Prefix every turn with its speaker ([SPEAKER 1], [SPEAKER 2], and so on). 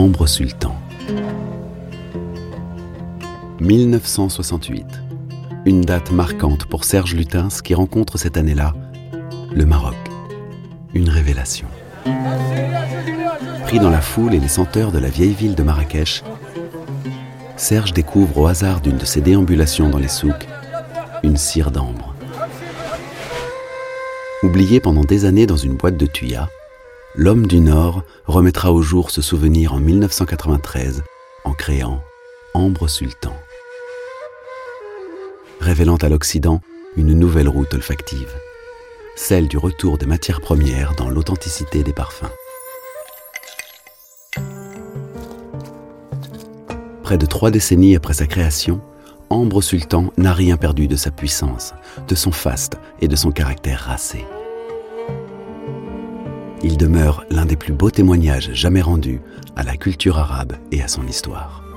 [SPEAKER 1] Ambre Sultan. 1968. Une date marquante pour Serge Lutens qui rencontre cette année-là le Maroc. Une révélation. Pris dans la foule et les senteurs de la vieille ville de Marrakech, Serge découvre au hasard d'une de ses déambulations dans les souks une cire d'ambre. Oublié pendant des années dans une boîte de tuyas, l'homme du Nord remettra au jour ce souvenir en 1993 en créant Ambre Sultan, révélant à l'Occident une nouvelle route olfactive, celle du retour des matières premières dans l'authenticité des parfums. Près de trois décennies après sa création, Ambre Sultan n'a rien perdu de sa puissance, de son faste et de son caractère racé. Il demeure l'un des plus beaux témoignages jamais rendus à la culture arabe et à son histoire.